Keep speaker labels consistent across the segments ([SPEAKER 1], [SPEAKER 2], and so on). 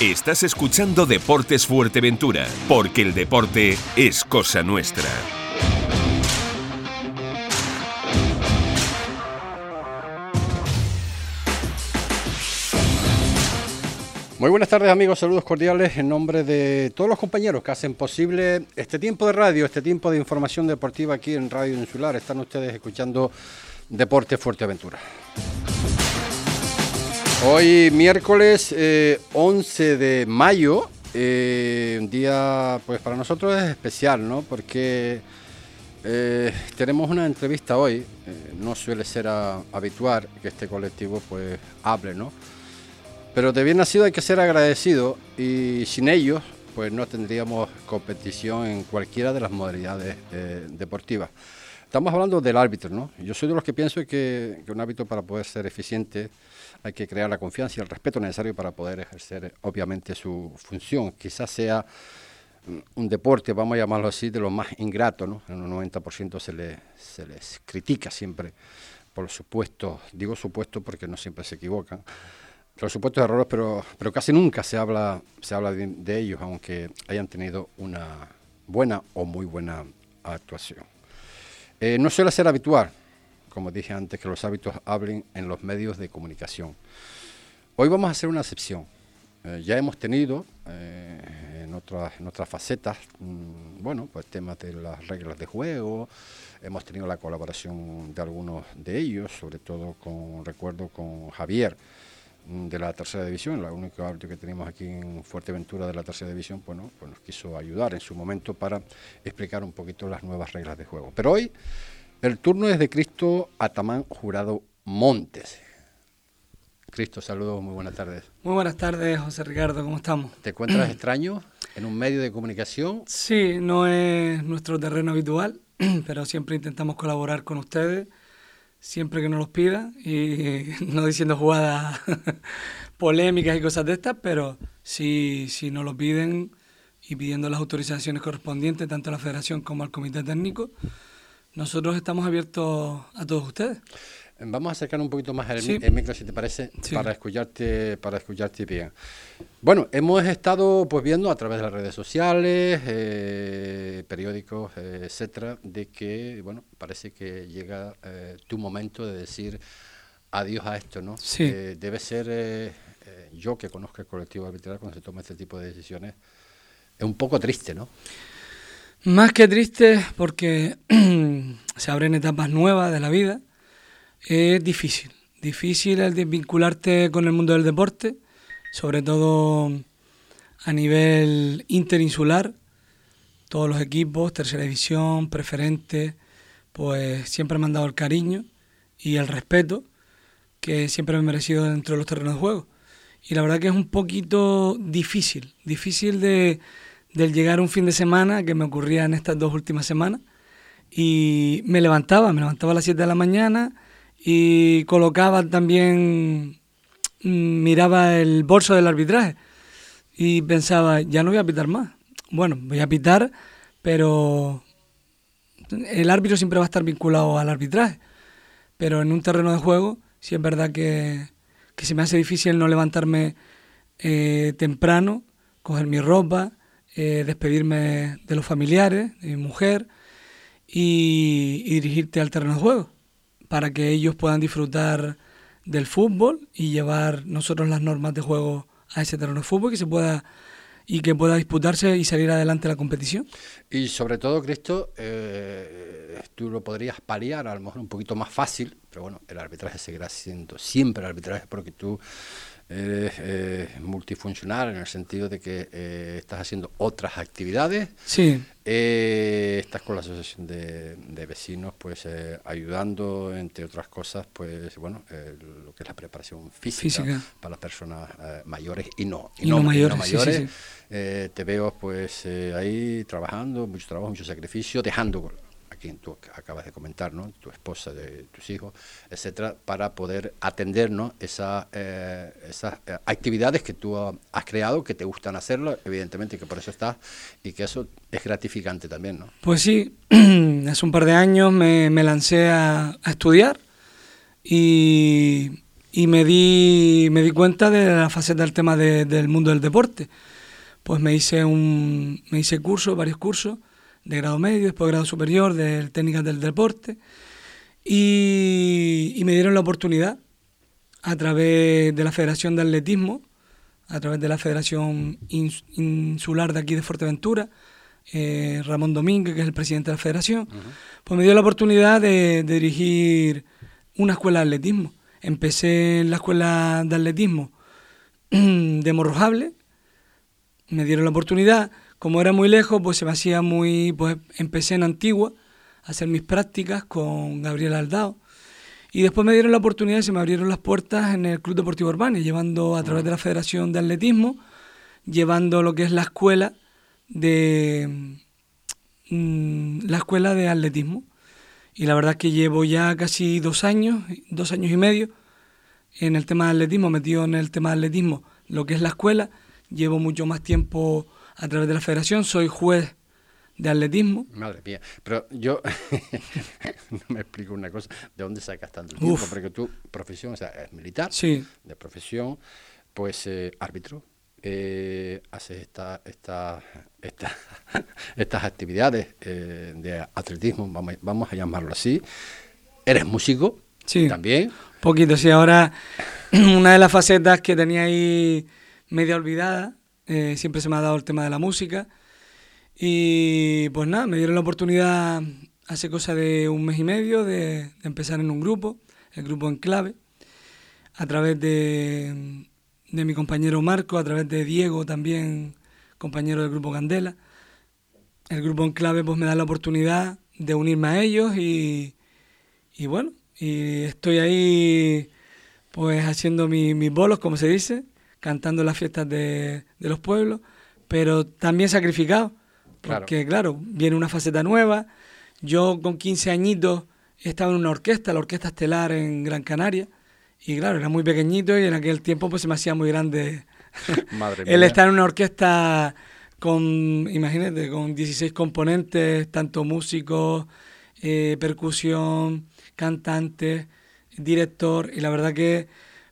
[SPEAKER 1] Estás escuchando Deportes Fuerteventura, porque el deporte es cosa nuestra.
[SPEAKER 2] Muy buenas tardes amigos, saludos cordiales en nombre de todos los compañeros que hacen posible este tiempo de radio, este tiempo de información deportiva aquí en Radio Insular. Están ustedes escuchando Deportes Fuerteventura. Hoy miércoles 11 eh, de mayo, eh, un día pues para nosotros es especial, ¿no? Porque eh, tenemos una entrevista hoy, no suele ser habitual que este colectivo pues hable, ¿no? Pero de bien nacido hay que ser agradecido y sin ellos pues no tendríamos competición en cualquiera de las modalidades deportivas. Estamos hablando del árbitro, ¿no? Yo soy de los que pienso que, que un árbitro para poder ser eficiente hay que crear la confianza y el respeto necesario para poder ejercer, obviamente, su función. Quizás sea mm, un deporte, vamos a llamarlo así, de lo más ingrato, ¿no? En un 90% se, le, se les critica siempre por supuesto, digo supuesto porque no siempre se equivocan, los supuestos errores, pero, pero casi nunca se habla, se habla de ellos, aunque hayan tenido una buena o muy buena actuación. Eh, no suele ser habitual como dije antes, que los hábitos hablen en los medios de comunicación. Hoy vamos a hacer una excepción. Eh, ya hemos tenido eh, en, otras, en otras facetas, mm, bueno, pues temas de las reglas de juego, hemos tenido la colaboración de algunos de ellos, sobre todo con, recuerdo, con Javier mm, de la tercera división, la única árbitro que tenemos aquí en Fuerteventura de la tercera división, bueno, pues nos quiso ayudar en su momento para explicar un poquito las nuevas reglas de juego. Pero hoy el turno es de Cristo Atamán Jurado Montes. Cristo, saludos, muy buenas tardes.
[SPEAKER 3] Muy buenas tardes, José Ricardo, ¿cómo estamos?
[SPEAKER 2] ¿Te encuentras extraño en un medio de comunicación?
[SPEAKER 3] Sí, no es nuestro terreno habitual, pero siempre intentamos colaborar con ustedes, siempre que nos los pidan, y no diciendo jugadas polémicas y cosas de estas, pero si, si nos lo piden y pidiendo las autorizaciones correspondientes, tanto a la federación como al comité técnico, nosotros estamos abiertos a todos ustedes.
[SPEAKER 2] Vamos a acercar un poquito más el, micro, si te parece, para escucharte, para escucharte bien. Bueno, hemos estado pues viendo a través de las redes sociales, eh, periódicos, eh, etcétera, de que bueno, parece que llega eh, tu momento de decir adiós a esto, ¿no?
[SPEAKER 3] Sí.
[SPEAKER 2] debe ser yo que conozco el colectivo arbitral cuando se toma este tipo de decisiones, es un poco triste, ¿no?
[SPEAKER 3] Más que triste porque se abren etapas nuevas de la vida, es difícil. Difícil el vincularte con el mundo del deporte, sobre todo a nivel interinsular. Todos los equipos, tercera división, preferente, pues siempre me han dado el cariño y el respeto que siempre me he merecido dentro de los terrenos de juego. Y la verdad que es un poquito difícil, difícil de del llegar un fin de semana que me ocurría en estas dos últimas semanas y me levantaba, me levantaba a las 7 de la mañana y colocaba también, mm, miraba el bolso del arbitraje y pensaba, ya no voy a pitar más. Bueno, voy a pitar, pero el árbitro siempre va a estar vinculado al arbitraje. Pero en un terreno de juego, sí es verdad que, que se me hace difícil no levantarme eh, temprano, coger mi ropa, eh, despedirme de los familiares, de mi mujer y, dirigirte al terreno de juego para que ellos puedan disfrutar del fútbol y llevar nosotros las normas de juego a ese terreno de fútbol que se pueda y que pueda disputarse y salir adelante la competición.
[SPEAKER 2] Y sobre todo, Cristo, eh, tú lo podrías paliar a lo mejor un poquito más fácil, pero bueno, el arbitraje seguirá siendo siempre el arbitraje porque tú eres eh, multifuncional en el sentido de que eh, estás haciendo otras actividades.
[SPEAKER 3] Sí.
[SPEAKER 2] Eh, estás con la asociación de, vecinos, pues ayudando, entre otras cosas, pues bueno, lo que es la preparación física, para las personas mayores y no,
[SPEAKER 3] y, no, mayores.
[SPEAKER 2] te veo pues ahí trabajando, mucho trabajo, mucho sacrificio, dejando quien tú acabas de comentar, ¿no? tu esposa, de tus hijos, etcétera, para poder atender ¿no? Esa, eh, esas eh, actividades que tú has creado, que te gustan hacerlo, evidentemente que por eso estás y que eso es gratificante también. ¿no?
[SPEAKER 3] Pues sí, hace un par de años me, lancé a, estudiar y y me di, me di cuenta de la faceta del tema del mundo del deporte. Pues me hice un me hice curso, varios cursos de grado medio, después grado superior de técnicas del deporte. Y, me dieron la oportunidad a través de la Federación de Atletismo, a través de la Federación Insular de aquí de Fuerteventura, eh, Ramón Domínguez, que es el presidente de la federación, pues me dio la oportunidad de, dirigir una escuela de atletismo. Empecé en la escuela de atletismo de Morrojable, me dieron la oportunidad, como era muy lejos, pues se me hacía muy, pues empecé en Antigua a hacer mis prácticas con Gabriel Aldao. Y después me dieron la oportunidad y se me abrieron las puertas en el Club Deportivo Urbano, llevando a través de la Federación de Atletismo, llevando lo que es la escuela de mm, la escuela de atletismo. Y la verdad es que llevo ya casi dos años, dos años y medio en el tema de atletismo, metido en el tema de atletismo, lo que es la escuela. Llevo mucho más tiempo a través de la federación, soy juez de atletismo.
[SPEAKER 2] Madre mía, pero yo no me explico una cosa, ¿de dónde sacas tanto tiempo? Porque tu profesión, o sea, es militar,
[SPEAKER 3] sí.
[SPEAKER 2] de profesión, pues eh, árbitro, eh, haces esta, esta, estas actividades eh, de atletismo, vamos, vamos, a llamarlo así. Eres músico
[SPEAKER 3] sí,
[SPEAKER 2] también.
[SPEAKER 3] Poquito, sí. Ahora, una de las facetas que tenía ahí media olvidada, eh, siempre se me ha dado el tema de la música. Y pues nada, me dieron la oportunidad hace cosa de un mes y medio de, empezar en un grupo, el grupo Enclave, a través de, de mi compañero Marco, a través de Diego también, compañero del grupo Candela. El grupo en clave pues me da la oportunidad de unirme a ellos y, y bueno, y estoy ahí pues haciendo mis bolos, como se dice, cantando las fiestas de, de los pueblos, pero también sacrificado, porque claro. viene una faceta nueva. Yo con 15 añitos estaba en una orquesta, la Orquesta Estelar en Gran Canaria, y claro, era muy pequeñito y en aquel tiempo pues se me hacía muy grande Madre él estar en una orquesta con, imagínate, con 16 componentes, tanto músicos, eh, percusión, cantantes, director, y la verdad que...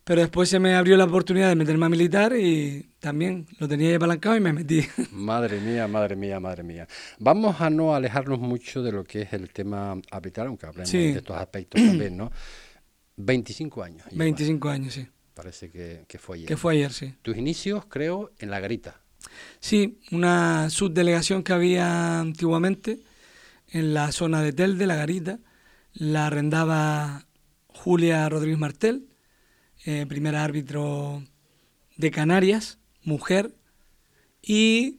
[SPEAKER 3] Pero después se me abrió la oportunidad de meterme a militar y también lo tenía apalancado y me metí.
[SPEAKER 2] Madre mía, madre mía, madre mía. Vamos a no alejarnos mucho de lo que es el tema arbitral, aunque hablemos de estos aspectos también, ¿no? 25 años.
[SPEAKER 3] 25 años, sí.
[SPEAKER 2] Parece que, fue ayer.
[SPEAKER 3] Que fue ayer, sí.
[SPEAKER 2] Tus inicios, creo, en La Garita.
[SPEAKER 3] Sí, una subdelegación que había antiguamente en la zona de Telde, La Garita. La arrendaba Julia Rodríguez Martel, eh, primera árbitro de Canarias, mujer. Y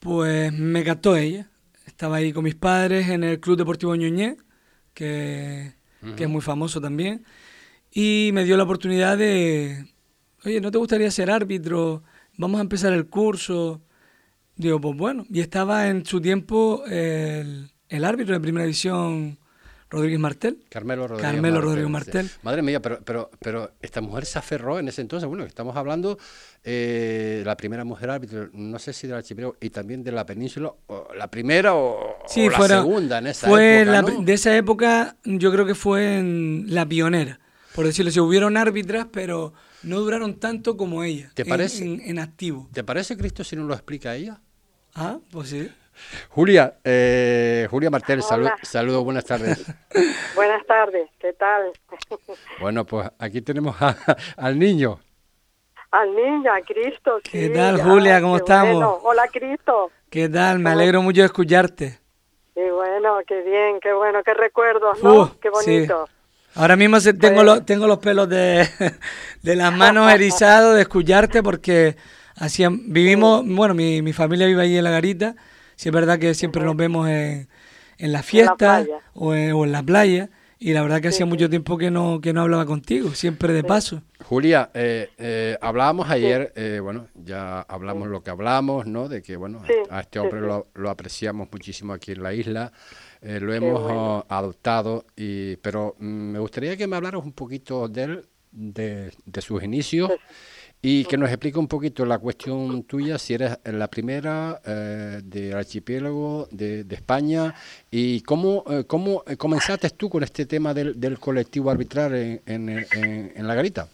[SPEAKER 3] pues me captó ella. Estaba ahí con mis padres en el Club Deportivo Ñoñé, que que es muy famoso también, y me dio la oportunidad de, oye, ¿no te gustaría ser árbitro? Vamos a empezar el curso. Digo, pues bueno, y estaba en su tiempo el, el árbitro de primera división Rodríguez Martel.
[SPEAKER 2] Carmelo Rodríguez
[SPEAKER 3] Carmelo Martel. Rodríguez Martel.
[SPEAKER 2] Madre mía, pero, pero, pero esta mujer se aferró en ese entonces. Bueno, estamos hablando eh, la primera mujer árbitro, no sé si del archipiélago y también de la península, o la primera o, la segunda en esa
[SPEAKER 3] fue época. De esa época, yo creo que fue en la pionera. Por decirlo, se hubieron árbitras, pero no duraron tanto como ella. ¿Te parece? En, en activo.
[SPEAKER 2] ¿Te parece Cristo si no lo explica ella?
[SPEAKER 3] Ah, pues sí.
[SPEAKER 2] Julia, eh, Julia Martel, saludos, buenas tardes.
[SPEAKER 4] buenas tardes, ¿qué tal?
[SPEAKER 2] bueno, pues aquí tenemos al niño.
[SPEAKER 4] Al niño, a Cristo.
[SPEAKER 3] ¿Qué tal, Julia? ¿Cómo estamos?
[SPEAKER 4] Hola, Cristo.
[SPEAKER 3] ¿Qué tal? Me alegro mucho de escucharte.
[SPEAKER 4] Qué bueno, qué bien, qué bueno, qué recuerdos, ¿no? qué bonito.
[SPEAKER 3] Ahora mismo tengo, pues los, tengo los pelos de, de las manos erizados de escucharte porque hacían, vivimos, bueno, mi, mi familia vive ahí en la garita Sí, es verdad que siempre nos vemos en, en la fiesta o, en, la playa y la verdad que hacía mucho tiempo que no, que no hablaba contigo, siempre de paso.
[SPEAKER 2] Julia, eh, eh, hablábamos ayer, eh, bueno, ya hablamos lo que hablamos, ¿no? De que, bueno, a este hombre lo, lo, apreciamos muchísimo aquí en la isla, lo hemos adoptado, y, pero mm, me gustaría que me hablaras un poquito de él, de, de sus inicios Y que nos explique un poquito la cuestión tuya, si eres la primera eh, del archipiélago de, España y cómo, eh, cómo comenzaste tú con este tema del, del colectivo arbitral en, en, la garita.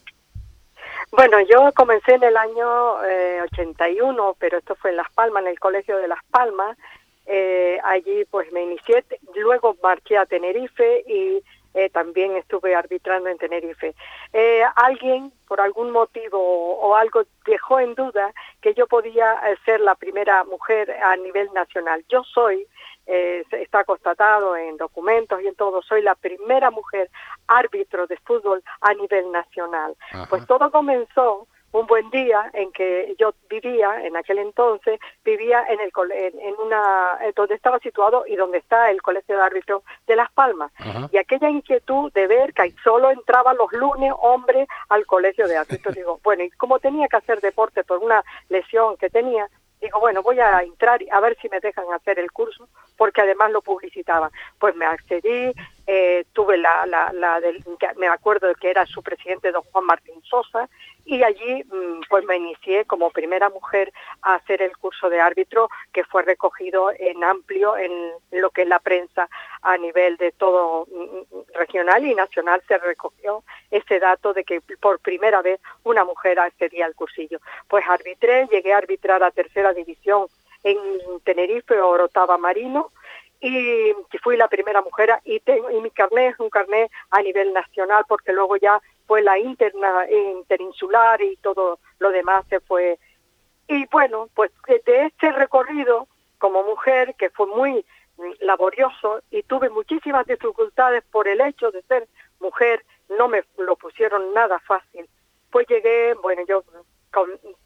[SPEAKER 4] Bueno, yo comencé en el año eh, 81, pero esto fue en Las Palmas, en el Colegio de Las Palmas. Eh, allí pues me inicié, luego marché a Tenerife y eh, también estuve arbitrando en Tenerife. Eh, alguien, por algún motivo o algo, dejó en duda que yo podía eh, ser la primera mujer a nivel nacional. Yo soy, está constatado en documentos y en todo, soy la primera mujer árbitro de fútbol a nivel nacional. Pues todo comenzó un buen día en que yo vivía en aquel entonces vivía en el en una donde estaba situado y donde está el colegio de árbitros de Las Palmas. Y aquella inquietud de ver que solo entraban los lunes hombres al colegio de árbitros digo bueno y como tenía que hacer deporte por una lesión que tenía digo bueno voy a entrar a ver si me dejan hacer el curso porque además lo publicitaban. Pues me accedí eh, tuve la, la, la del, me acuerdo que era su presidente don Juan Martín Sosa y allí mm, pues me inicié como primera mujer a hacer el curso de árbitro que fue recogido en amplio en lo que es la prensa a nivel de todo mm, mm, regional y nacional se recogió ese dato de que por primera vez una mujer accedía al cursillo. Pues arbitré, llegué a arbitrar a tercera división en Tenerife, Orotava Marino, y fui la primera mujer y, tengo, y mi carnet es un carnet a nivel nacional porque luego ya fue la interna, interinsular y todo lo demás se fue. Y bueno, pues de este recorrido como mujer que fue muy laborioso y tuve muchísimas dificultades por el hecho de ser mujer, no me lo pusieron nada fácil. Pues llegué, bueno, yo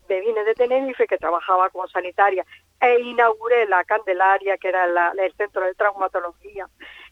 [SPEAKER 4] me vine de Tenerife, que trabajaba como sanitaria, e inauguré la Candelaria, que era el centro de traumatología,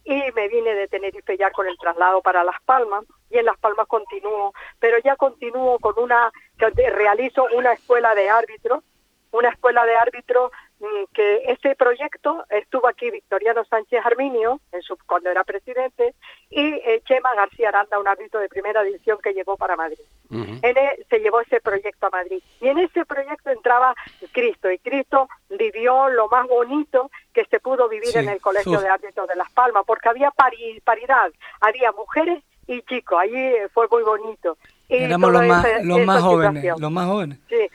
[SPEAKER 4] y me vine de Tenerife ya con el traslado para Las Palmas, y en Las Palmas continúo, pero ya continúo con una, realizo una escuela de árbitros, una escuela de árbitros Mm, que ese proyecto estuvo aquí Victoriano Sánchez Arminio, en su, cuando era presidente, y eh, Chema García Aranda, un árbitro de primera división que llegó para Madrid. en e, se llevó ese proyecto a Madrid. Y en ese proyecto entraba Cristo, y Cristo vivió lo más bonito que se pudo vivir en el Colegio de Árbitros de Las Palmas, porque había paridad, había mujeres y chicos, allí fue muy bonito.
[SPEAKER 3] Y Éramos los más, los más jóvenes, los más jóvenes.
[SPEAKER 4] Sí,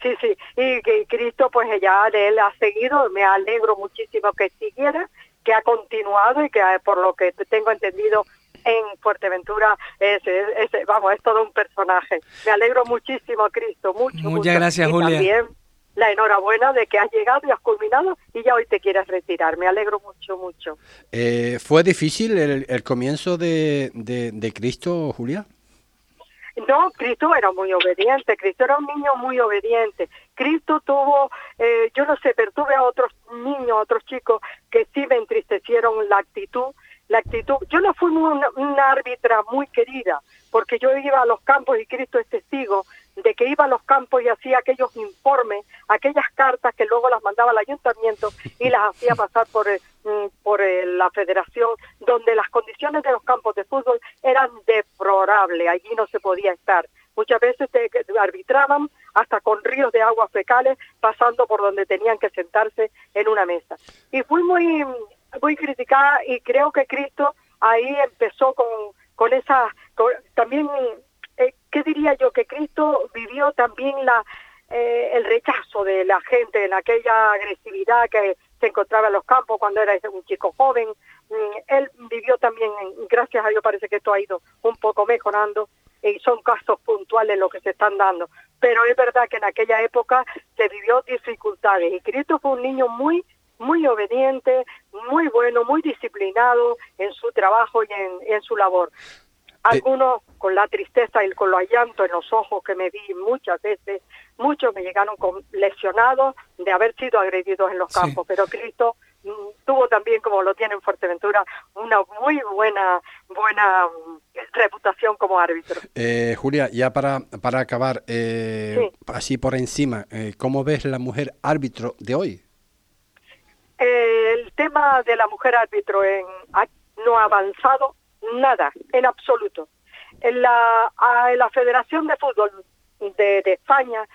[SPEAKER 4] Sí, sí, y que Cristo pues ya él ha seguido, me alegro muchísimo que siguiera, que ha continuado y que por lo que tengo entendido en Fuerteventura es, vamos, es todo un personaje. Me alegro muchísimo, Cristo, mucho.
[SPEAKER 3] Muchas gracias, Julia.
[SPEAKER 4] También la enhorabuena de que has llegado y has culminado y ya hoy te quieres retirar. Me alegro mucho, mucho.
[SPEAKER 2] Eh, ¿Fue difícil el, comienzo de, de, de Cristo, Julia?
[SPEAKER 4] No, Cristo era muy obediente, Cristo era un niño muy obediente. Cristo tuvo, eh, yo no sé, pero tuve a otros niños, a otros chicos que sí me entristecieron la actitud, la actitud. Yo no fui una, una árbitra muy querida, porque yo iba a los campos y Cristo es testigo de que iba a los campos y hacía aquellos informes, aquellas cartas que luego las mandaba al ayuntamiento y las hacía pasar por, mm, por la federación, donde las condiciones de los campos de fútbol eran deplorables, allí no se podía estar. Muchas veces te arbitraban hasta con ríos de aguas fecales pasando por donde tenían que sentarse en una mesa. Y fui muy, muy criticada y creo que Cristo ahí empezó con, con esa, también eh, ¿qué diría yo? Que Cristo vivió también la, eh, el rechazo de la gente en aquella agresividad que se encontraba en los campos cuando era un chico joven. Mm, él vivió también, gracias a Dios parece que esto ha ido un poco mejorando y son casos puntuales los que se están dando. Pero es verdad que en aquella época se vivió dificultades y Cristo fue un niño muy muy obediente, muy bueno, muy disciplinado en su trabajo y en, en su labor. Algunos con la tristeza y con los llantos en los ojos que me vi muchas veces, muchos me llegaron con lesionados de haber sido agredidos en los campos, pero Cristo mm, tuvo también, como lo tiene en Fuerteventura, una muy buena buena mm, reputación como árbitro.
[SPEAKER 2] Eh, Julia, ya para, para acabar, eh, así por encima, eh, ¿cómo ves la mujer árbitro de hoy?
[SPEAKER 4] el tema de la mujer árbitro en, no ha avanzado nada, en absoluto. En la, la Federación de Fútbol de, de España,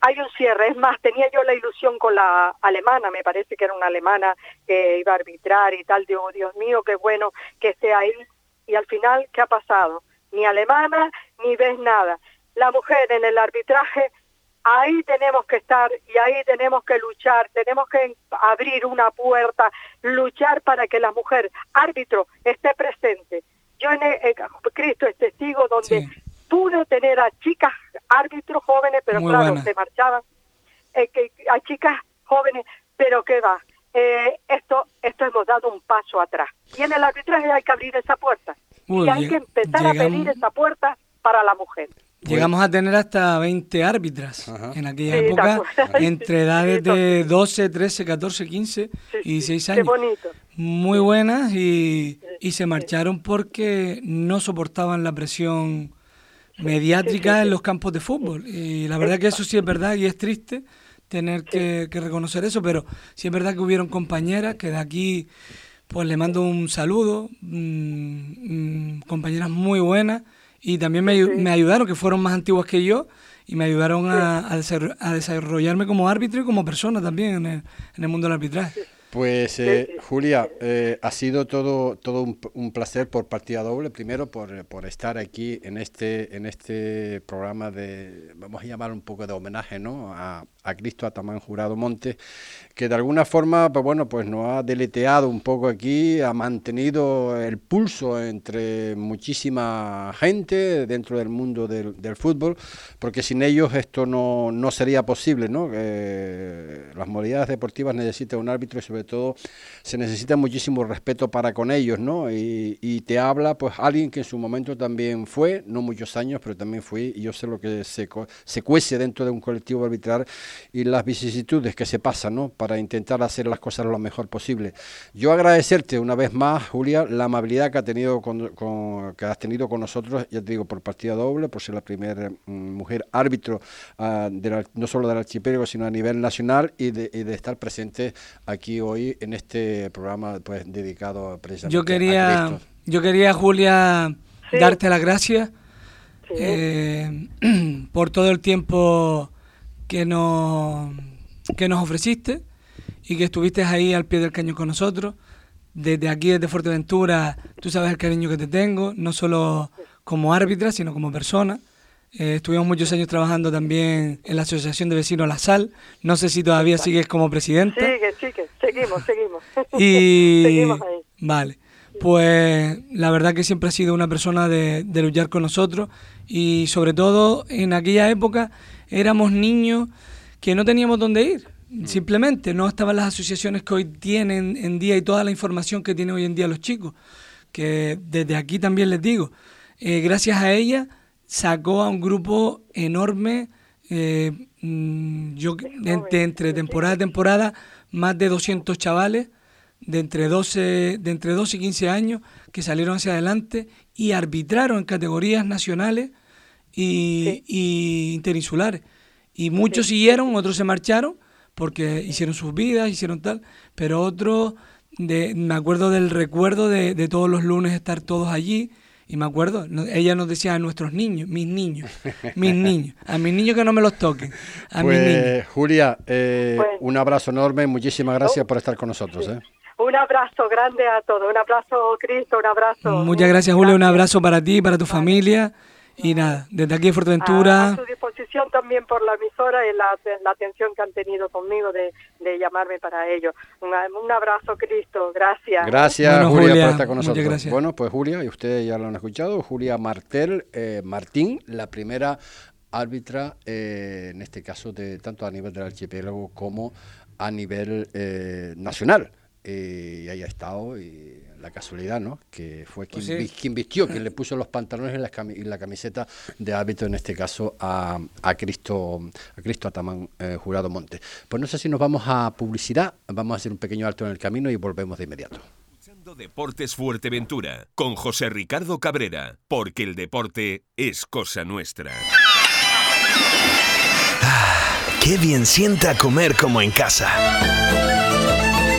[SPEAKER 4] hay un cierre. Es más, tenía yo la ilusión con la alemana, me parece que era una alemana que iba a arbitrar y tal. Digo, Dios mío, qué bueno que esté ahí. Y al final, ¿qué ha pasado? Ni alemana, ni ves nada. La mujer en el arbitraje, ahí tenemos que estar y ahí tenemos que luchar, tenemos que abrir una puerta, luchar para que la mujer árbitro esté presente. Yo en, el, Cristo es testigo donde pude tener a chicas árbitros jóvenes, pero claro, se marchaban, eh, que, a chicas jóvenes, pero qué va, eh, esto, esto hemos dado un paso atrás. Y en el arbitraje hay que abrir esa puerta. y hay que empezar a pedir esa puerta para la mujer.
[SPEAKER 3] Llegamos a tener hasta 20 árbitras en aquella época, entre edades de 12, 13, 14, 15 y 16 años. Qué bonito. Muy buenas y, y se marcharon porque no soportaban la presión mediática en los campos de fútbol. Y la verdad que eso sí es verdad y es triste tener que, reconocer eso, pero sí es verdad que hubieron compañeras que de aquí pues le mando un saludo, mm, mm, compañeras muy buenas y también me, me, ayudaron, que fueron más antiguas que yo y me ayudaron a, a, desarrollarme como árbitro y como persona también en el, en el mundo del arbitraje.
[SPEAKER 2] Pues eh, Julia, eh, ha sido todo, todo un, placer por partida doble, primero por, por, estar aquí en este, en este programa de, vamos a llamar un poco de homenaje ¿no? a, a Cristo Atamán Jurado Monte, que de alguna forma, pues bueno, pues nos ha deleteado un poco aquí, ha mantenido el pulso entre muchísima gente dentro del mundo del, fútbol, porque sin ellos esto no, no sería posible, ¿no? las modalidades deportivas necesitan un árbitro y sobre todo se necesita muchísimo respeto para con ellos, ¿no? Y, y te habla, pues, alguien que en su momento también fue, no muchos años, pero también fui, y yo sé lo que se, se cuece dentro de un colectivo arbitral y las vicisitudes que se pasan ¿no? para intentar hacer las cosas lo mejor posible. Yo agradecerte una vez más, Julia, la amabilidad que, ha tenido con, que has tenido con nosotros, ya te digo, por partida doble, por ser la primera mm, mujer árbitro ah, no solo del archipiélago, sino a nivel nacional y de, estar presente aquí hoy en este programa pues, dedicado precisamente
[SPEAKER 3] yo quería,
[SPEAKER 2] a
[SPEAKER 3] Yo quería, Julia, darte las gracias eh, por todo el tiempo que nos, que nos ofreciste y que estuviste ahí al pie del cañón con nosotros. Desde aquí, desde Fuerteventura, tú sabes el cariño que te tengo, no solo como árbitra, sino como persona. Eh, estuvimos muchos años trabajando también en la Asociación de Vecinos La Sal. No sé si todavía sigues como presidenta.
[SPEAKER 4] Sigue, sigue, seguimos, seguimos.
[SPEAKER 3] Y... seguimos ahí. Vale. Pues la verdad que siempre ha sido una persona de, de luchar con nosotros y sobre todo en aquella época éramos niños que no teníamos dónde ir. Mm. Simplemente no estaban las asociaciones que hoy tienen en día y toda la información que tienen hoy en día los chicos. Que desde aquí también les digo, eh, gracias a ella sacó a un grupo enorme, eh, mm, yo entre, entre temporada a temporada, más de 200 chavales de entre, 12, de entre 12 y 15 años que salieron hacia adelante y arbitraron en categorías nacionales y, interinsulares. Y muchos siguieron, otros se marcharon porque hicieron sus vidas, hicieron tal, pero otros, de, me acuerdo del recuerdo de, de, todos los lunes estar todos allí. Y me acuerdo, ella nos decía a nuestros niños, mis niños, mis niños, a mis niños que no me los toquen. A
[SPEAKER 2] pues, mis niños. Julia, eh, un abrazo enorme, muchísimas gracias por estar con nosotros. ¿eh?
[SPEAKER 4] Un abrazo grande a todos, un abrazo Cristo, un abrazo.
[SPEAKER 3] Muchas gracias Julia, un abrazo para ti, para tu familia. Y nada, desde aquí en Fuerteventura...
[SPEAKER 4] A, su disposición también por la emisora y la, la atención que han tenido conmigo de, de llamarme para ello. Un, un, abrazo, Cristo. Gracias.
[SPEAKER 2] Gracias, Julia, por estar con nosotros. Bueno, pues Julia, y ustedes ya lo han escuchado, Julia Martel eh, Martín, la primera árbitra, eh, en este caso, de tanto a nivel del archipiélago como a nivel eh, nacional. y ahí ha estado y la casualidad, ¿no? Que fue quien, pues quien vistió, quien le puso los pantalones y la, camiseta de hábito, en este caso, a, a Cristo, a Cristo Atamán eh, Jurado Monte. Pues no sé si nos vamos a publicidad, vamos a hacer un pequeño alto en el camino y volvemos de inmediato.
[SPEAKER 1] Deportes Fuerteventura con José Ricardo Cabrera, porque el deporte es cosa nuestra.
[SPEAKER 5] Ah, qué bien sienta comer como en casa.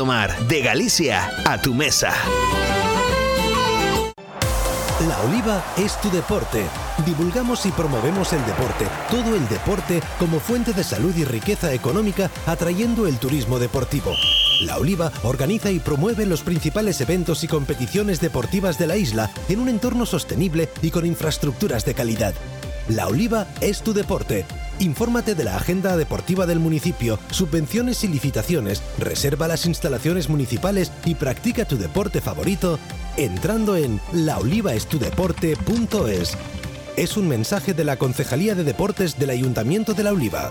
[SPEAKER 5] De Galicia a tu mesa.
[SPEAKER 6] La Oliva es tu deporte. Divulgamos y promovemos el deporte, todo el deporte como fuente de salud y riqueza económica, atrayendo el turismo deportivo. La Oliva organiza y promueve los principales eventos y competiciones deportivas de la isla en un entorno sostenible y con infraestructuras de calidad. La Oliva es tu deporte. Infórmate de la agenda deportiva del municipio, subvenciones y licitaciones, reserva las instalaciones municipales y practica tu deporte favorito entrando en laolivaestudeporte.es. Es un mensaje de la Concejalía de Deportes del Ayuntamiento de La Oliva.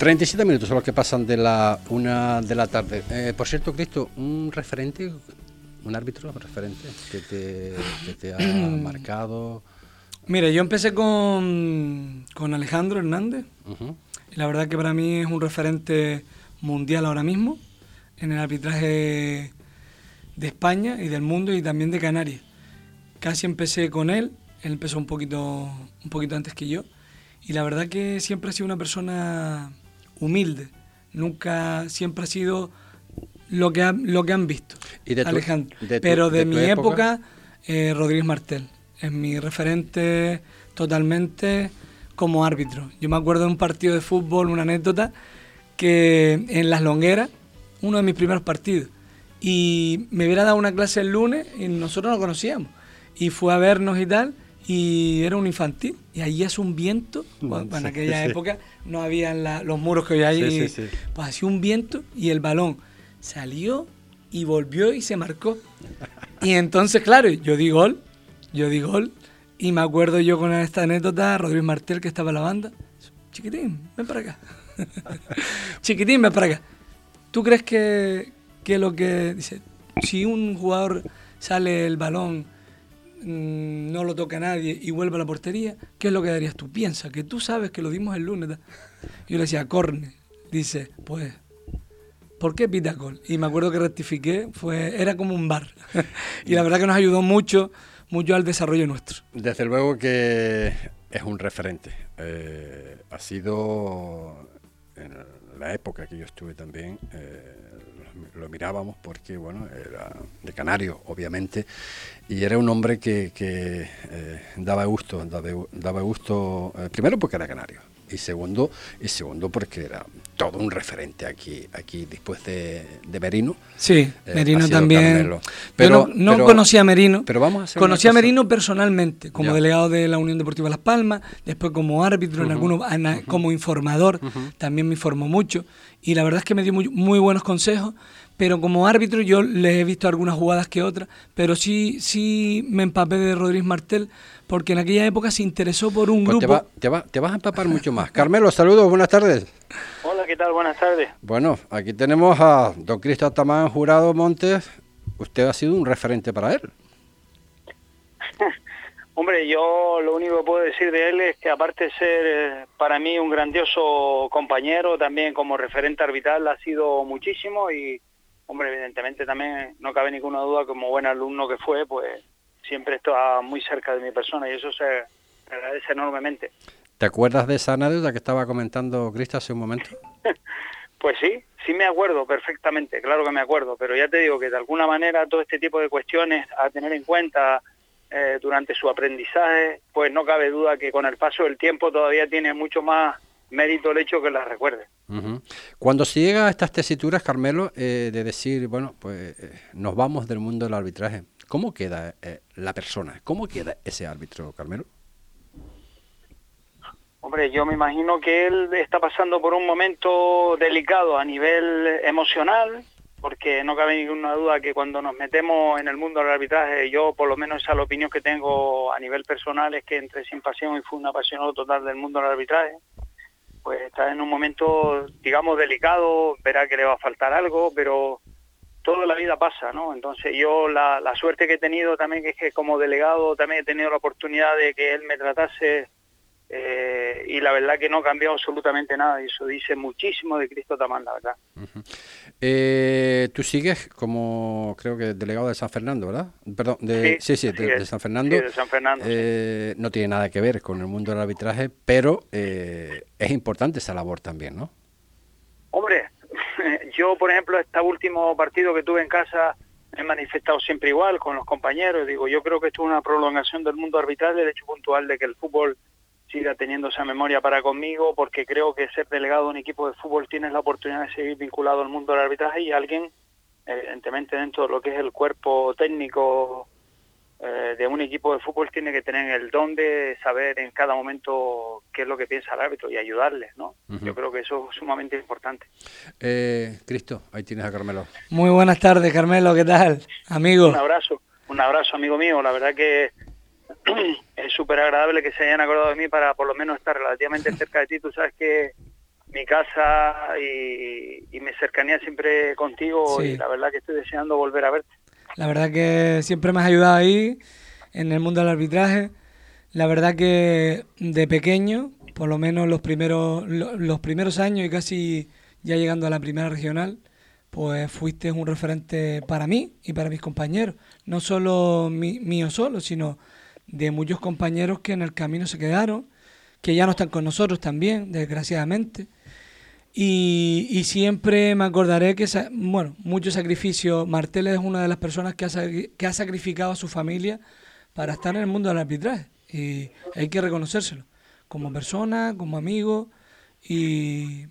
[SPEAKER 2] 37 minutos son los que pasan de la una de la tarde. Eh, por cierto, Cristo, un referente, un árbitro referente que te, ha marcado.
[SPEAKER 3] Mire, yo empecé con, con Alejandro Hernández. y la verdad que para mí es un referente mundial ahora mismo en el arbitraje de España y del mundo y también de Canarias. Casi empecé con él, él empezó un poquito, un poquito antes que yo. Y la verdad que siempre ha sido una persona humilde. Nunca, siempre ha sido lo que, lo que han visto. ¿Y de Alejandro. Pero de, mi época, eh, Rodríguez Martel. Es mi referente totalmente como árbitro. Yo me acuerdo de un partido de fútbol, una anécdota, que en Las Longueras, uno de mis primeros partidos, y me hubiera dado una clase el lunes y nosotros no conocíamos. Y fue a vernos y tal, y era un infantil. Y allí hace un viento, en aquella época no habían los muros que hay allí, pues hacía un viento y el balón salió y volvió y se marcó. Y entonces, claro, yo di gol, yo di gol, y me acuerdo yo con esta anécdota, Rodríguez Martel que estaba en la banda, chiquitín, ven para acá. chiquitín, ven para acá. ¿Tú crees que, que lo que dice, si un jugador sale el balón Mm, no lo toca nadie y vuelve a la portería, ¿qué es lo que darías tú? Piensa que tú sabes que lo dimos el lunes. Yo le decía, corne. Dice, pues, ¿por qué pita gol? Y me acuerdo que rectifiqué, fue, era como un bar. y la verdad que nos ayudó mucho, mucho al desarrollo nuestro.
[SPEAKER 2] Desde luego que es un referente. Eh, ha sido en la época que yo estuve también. Eh, lo mirábamos porque, bueno, era de Canario, obviamente, y era un hombre que, eh, daba gusto, daba, gusto, eh, primero porque era canario, y segundo, y segundo porque era todo un referente aquí, aquí después de, Merino.
[SPEAKER 3] Sí, eh, Merino también. Pero, no, conocía a Merino. Pero vamos a Conocí a Merino personalmente, como delegado de la Unión Deportiva Las Palmas, después como árbitro, en algunos, como informador, también me informó mucho. Y la verdad es que me dio muy, muy buenos consejos pero como árbitro yo les he visto algunas jugadas que otras, pero sí, sí me empapé de Rodríguez Martel, porque en aquella época se interesó por un pues grupo.
[SPEAKER 2] Te, te, vas a empapar mucho más. Carmelo, saludos, buenas tardes.
[SPEAKER 7] Hola, ¿qué tal? Buenas tardes.
[SPEAKER 2] Bueno, aquí tenemos a don Cristo Tamán Jurado Montes. Usted ha sido un referente para él.
[SPEAKER 7] Hombre, yo lo único que puedo decir de él es que aparte de ser eh, para mí un grandioso compañero, también como referente arbitral ha sido muchísimo y hombre, evidentemente también no cabe ninguna duda como buen alumno que fue, pues siempre está muy cerca de mi persona y eso se agradece enormemente.
[SPEAKER 2] ¿Te acuerdas de esa anécdota que estaba comentando Cristo hace un momento?
[SPEAKER 7] pues sí, sí me acuerdo perfectamente, claro que me acuerdo, pero ya te digo que de alguna manera todo este tipo de cuestiones a tener en cuenta eh, durante su aprendizaje, pues no cabe duda que con el paso del tiempo todavía tiene mucho más mérito el hecho que las recuerde.
[SPEAKER 2] Cuando se llega a estas tesituras, Carmelo, eh, de decir, bueno, pues eh, nos vamos del mundo del arbitraje, ¿cómo queda la persona? ¿Cómo queda ese árbitro, Carmelo?
[SPEAKER 7] Hombre, yo me imagino que él está pasando por un momento delicado a nivel emocional, porque no cabe ninguna duda que cuando nos metemos en el mundo del arbitraje, yo por lo menos esa es la opinión que tengo a nivel personal, es que entre sin pasión y fue un apasionado total del mundo del arbitraje, pues está en un momento, digamos, delicado, verá que le va a faltar algo, pero toda la vida pasa, ¿no? Entonces yo la, la suerte que he tenido también es que como delegado también he tenido la oportunidad de que él me tratase eh, y la verdad que no cambió absolutamente nada y eso dice muchísimo de Cristo Tamán, la verdad.
[SPEAKER 2] Eh, tú sigues como creo que delegado de San Fernando, ¿verdad? Perdón, de, sí, sí, de, San Fernando.
[SPEAKER 7] de San Fernando.
[SPEAKER 2] Eh, no tiene nada que ver con el mundo del arbitraje, pero es importante esa labor también, ¿no?
[SPEAKER 7] Hombre, yo por ejemplo este último partido que tuve en casa he manifestado siempre igual con los compañeros, digo, yo creo que esto es una prolongación del mundo arbitral, el hecho puntual de que el fútbol siga teniendo esa memoria para conmigo, porque creo que ser delegado de un equipo de fútbol tienes la oportunidad de seguir vinculado al mundo del arbitraje y alguien, evidentemente dentro de lo que es el cuerpo técnico eh, de un equipo de fútbol, tiene que tener el don de saber en cada momento qué es lo que piensa el árbitro y ayudarle, ¿no? Yo creo que eso es sumamente importante.
[SPEAKER 2] Eh, Cristo, ahí tienes a Carmelo.
[SPEAKER 3] Muy buenas tardes, Carmelo, ¿qué tal? Amigo.
[SPEAKER 7] Un abrazo, un abrazo, amigo mío. La verdad que es súper agradable que se hayan acordado de mí para por lo menos estar relativamente cerca de ti. Tú sabes que mi casa y, mi cercanía siempre contigo y la verdad que estoy deseando volver a verte.
[SPEAKER 3] La verdad que siempre me has ayudado ahí en el mundo del arbitraje. La verdad que de pequeño, por lo menos los primeros, los primeros años y casi ya llegando a la primera regional, pues fuiste un referente para mí y para mis compañeros. No solo mío solo, sino de muchos compañeros que en el camino se quedaron, que ya no están con nosotros también, desgraciadamente. Y, siempre me acordaré que, bueno, mucho sacrificio. Martel es una de las personas que ha, que ha sacrificado a su familia para estar en el mundo del arbitraje. Y hay que reconocérselo, como persona, como amigo. Y,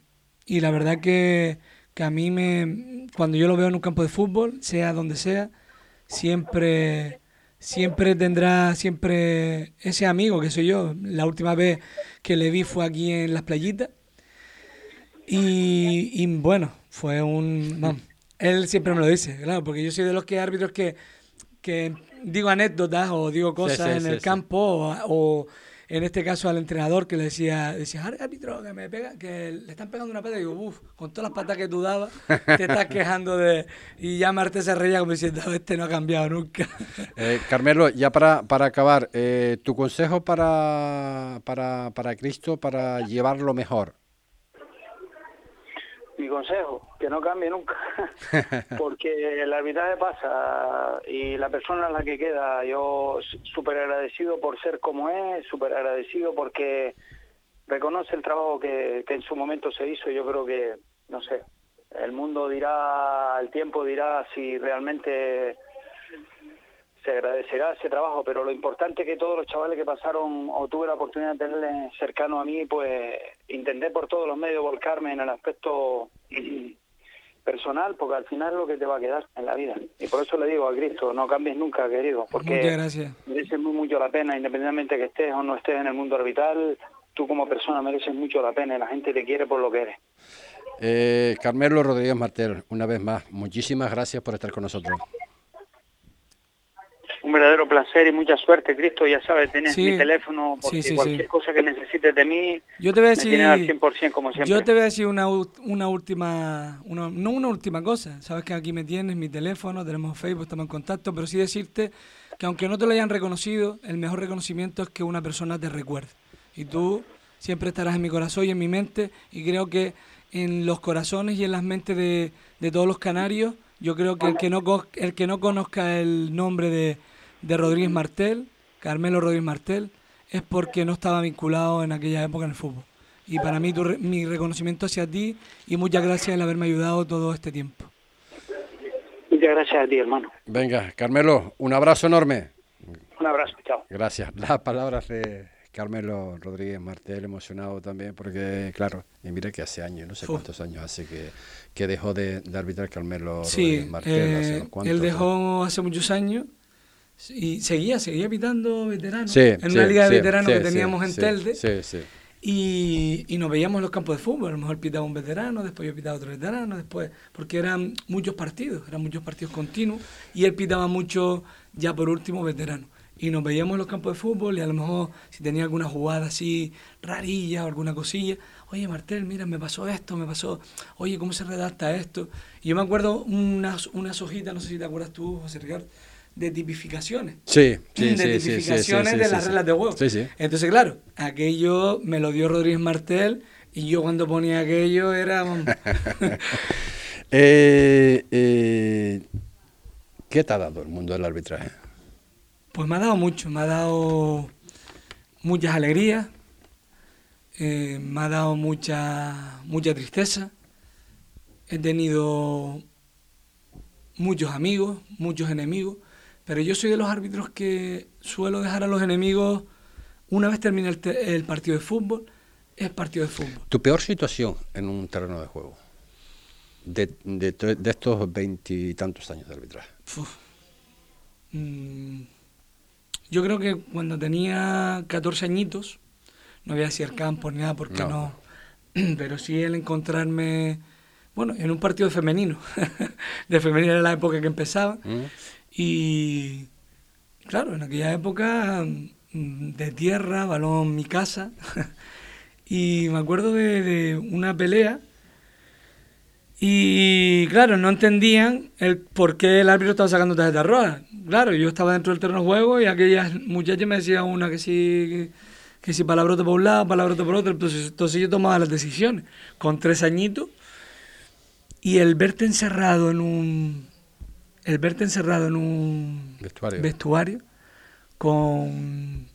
[SPEAKER 3] y la verdad que, que a mí me, cuando yo lo veo en un campo de fútbol, sea donde sea, siempre siempre tendrá siempre ese amigo que soy yo. La última vez que le vi fue aquí en las playitas. Y, bueno, fue un... él siempre me lo dice, claro, porque yo soy de los que árbitros que, que digo anécdotas o digo cosas en el campo o en este caso al entrenador que le decía, decía, árbitro, que me pega, que le están pegando una pata, y digo, uff, con todas las patas que tú dabas, te estás quejando de... Y ya Marte se reía como diciendo, este no ha cambiado nunca.
[SPEAKER 2] Eh, Carmelo, ya para, para acabar, eh, tu consejo para, para, para Cristo, para llevarlo mejor
[SPEAKER 7] mi consejo, que no cambie nunca, porque el arbitraje pasa y la persona es la que queda, yo súper agradecido por ser como es, súper agradecido porque reconoce el trabajo que, que en su momento se hizo, yo creo que, no sé, el mundo dirá, el tiempo dirá si realmente se agradecerá ese trabajo, pero lo importante es que todos los chavales que pasaron o tuve la oportunidad de tenerles cercano a mí, pues intenté por todos los medios volcarme en el aspecto personal, porque al final es lo que te va a quedar en la vida. Y por eso le digo a Cristo, no cambies nunca, querido, porque merece muy mucho la pena, independientemente que estés o no estés en el mundo orbital, tú como persona mereces mucho la pena y la gente te quiere por lo que eres.
[SPEAKER 2] Eh, Carmelo Rodríguez Martel, una vez más, muchísimas gracias por estar con nosotros
[SPEAKER 7] un verdadero placer y mucha suerte, Cristo. Ya sabes, tenés mi teléfono, porque cualquier cosa que necesites de mí,
[SPEAKER 3] yo te voy a decir,
[SPEAKER 7] al 100% como siempre.
[SPEAKER 3] Yo te voy a decir una, una última, una, no una última cosa. Sabes que aquí me tienes, mi teléfono, tenemos Facebook, estamos en contacto, pero sí decirte que aunque no te lo hayan reconocido, el mejor reconocimiento es que una persona te recuerde. Y tú siempre estarás en mi corazón y en mi mente, y creo que en los corazones y en las mentes de, de todos los canarios, yo creo que el que no, el que no conozca el nombre de de Rodríguez Martel, Carmelo Rodríguez Martel, es porque no estaba vinculado en aquella época en el fútbol. Y para mí mi reconocimiento hacia ti y muchas gracias en haberme ayudado todo este tiempo.
[SPEAKER 7] Muchas gracias a ti, hermano.
[SPEAKER 2] Venga, Carmelo, un abrazo enorme.
[SPEAKER 7] Un abrazo, chao.
[SPEAKER 2] Gracias. Las palabras de Carmelo Rodríguez Martel, emocionado también, porque claro, y mire que hace años, no sé cuántos años hace que, que dejó de, arbitrar Carmelo Rodríguez Martel.
[SPEAKER 3] Eh, él dejó hace muchos años y seguía, seguía pitando veteranos. en una liga de veteranos que teníamos en Telde. Y, y, nos veíamos en los campos de fútbol. A lo mejor pitaba un veterano, después yo pitaba otro veterano, después. Porque eran muchos partidos, eran muchos partidos continuos. Y él pitaba mucho, ya por último, veterano. Y nos veíamos en los campos de fútbol y a lo mejor si tenía alguna jugada así rarilla o alguna cosilla. Oye, Martel, mira, me pasó esto, me pasó. Oye, ¿cómo se redacta esto? Y yo me acuerdo unas, unas hojitas, no sé si te acuerdas tú, José Ricardo de tipificaciones.
[SPEAKER 2] Sí, sí,
[SPEAKER 3] de tipificaciones de las reglas de juego. Entonces, claro, aquello me lo dio Rodríguez Martel y yo cuando ponía aquello era...
[SPEAKER 2] Eh, eh, ¿Qué te ha dado el mundo del arbitraje?
[SPEAKER 3] Pues me ha dado mucho, me ha dado muchas alegrías, eh, me ha dado mucha, mucha tristeza, he tenido muchos amigos, muchos enemigos, pero yo soy de los árbitros que suelo dejar a los enemigos, una vez termina el, partido de fútbol, es partido de fútbol.
[SPEAKER 2] ¿Tu peor situación en un terreno de juego? De, estos veintitantos años de arbitraje.
[SPEAKER 3] Mm, yo creo que cuando tenía 14 añitos, no voy a decir campo ni nada porque no, pero sí el encontrarme, bueno, en un partido femenino. de femenino era la época que empezaba. Mm. Y claro, en aquella época mm, de tierra, balón mi casa. y me acuerdo de, una pelea. Y claro, no entendían el por qué el árbitro estaba sacando tarjeta roja. Claro, yo estaba dentro del terreno de juego y aquellas muchachas me decían una que sí, que, sí palabrote por un lado, palabrote por otro. Entonces, entonces yo tomaba las decisiones con tres añitos y el verte encerrado en un, el verte encerrado en un vestuario, con,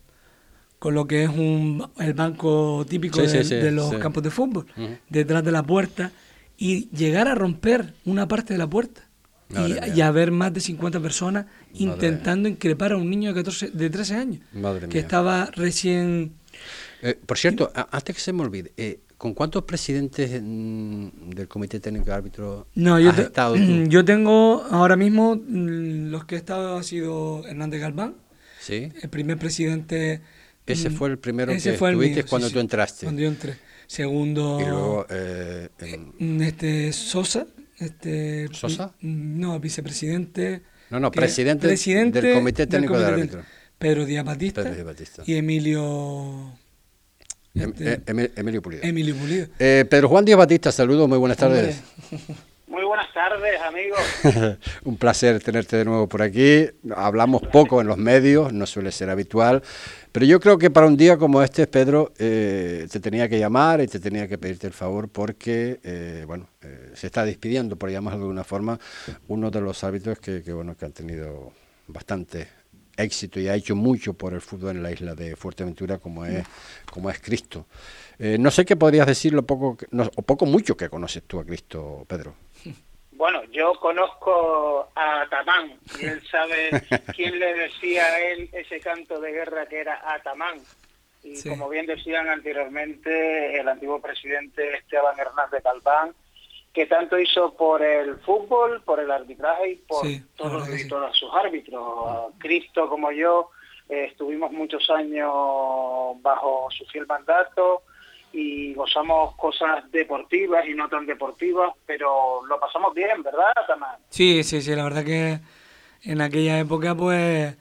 [SPEAKER 3] con lo que es un, el banco típico de, los campos de fútbol, detrás de la puerta, y llegar a romper una parte de la puerta. Y, a ver más de 50 personas intentando increpar a un niño de, 14, de 13 años, que estaba recién...
[SPEAKER 2] Eh, por cierto, antes que se me olvide, eh, ¿Con cuántos presidentes mm, del Comité Técnico de Árbitros
[SPEAKER 3] no, yo has estado Yo tengo ahora mismo, mm, los que he estado ha sido Hernández Galván,
[SPEAKER 2] ¿Sí?
[SPEAKER 3] el primer presidente...
[SPEAKER 2] Ese fue el primero que estuviste cuando tú entraste.
[SPEAKER 3] Cuando yo entré. Segundo...
[SPEAKER 2] Y luego... Eh,
[SPEAKER 3] este, Sosa. Este,
[SPEAKER 2] ¿Sosa?
[SPEAKER 3] No, vicepresidente...
[SPEAKER 2] No, no, presidente, del Comité Técnico de Árbitros.
[SPEAKER 3] Pedro Díaz Batista, Pedro Díaz Batista. y Emilio
[SPEAKER 2] Em, este, eh, Emilio Pulido.
[SPEAKER 3] Emilio Pulido.
[SPEAKER 2] Eh, Pedro Juan Díaz Batista, saludos, muy buenas tardes.
[SPEAKER 7] Muy buenas tardes, amigos.
[SPEAKER 2] Un placer tenerte de nuevo por aquí. Hablamos poco en los medios, no suele ser habitual, pero yo creo que para un día como este, Pedro, eh, te tenía que llamar y te tenía que pedirte el favor porque, bueno, se está despidiendo, por llamarlo de alguna forma, uno de los árbitros que, que, bueno, que han tenido bastante éxito y ha hecho mucho por el fútbol en la isla de Fuerteventura como es, como es Cristo. Eh, no sé qué podrías decir lo poco, o poco mucho que conoces tú a Cristo, Pedro.
[SPEAKER 7] Bueno, yo conozco a Atamán y él sabe quién le decía a él ese canto de guerra que era Atamán. Y como bien decían anteriormente, el antiguo presidente Esteban Hernández Calván que tanto hizo por el fútbol, por el arbitraje y por todos, sus árbitros. Cristo como yo eh, estuvimos muchos años bajo su fiel mandato y gozamos cosas deportivas y no tan deportivas, pero lo pasamos bien, ¿verdad, Tamás?
[SPEAKER 3] Sí, sí, sí, la verdad que en aquella época pues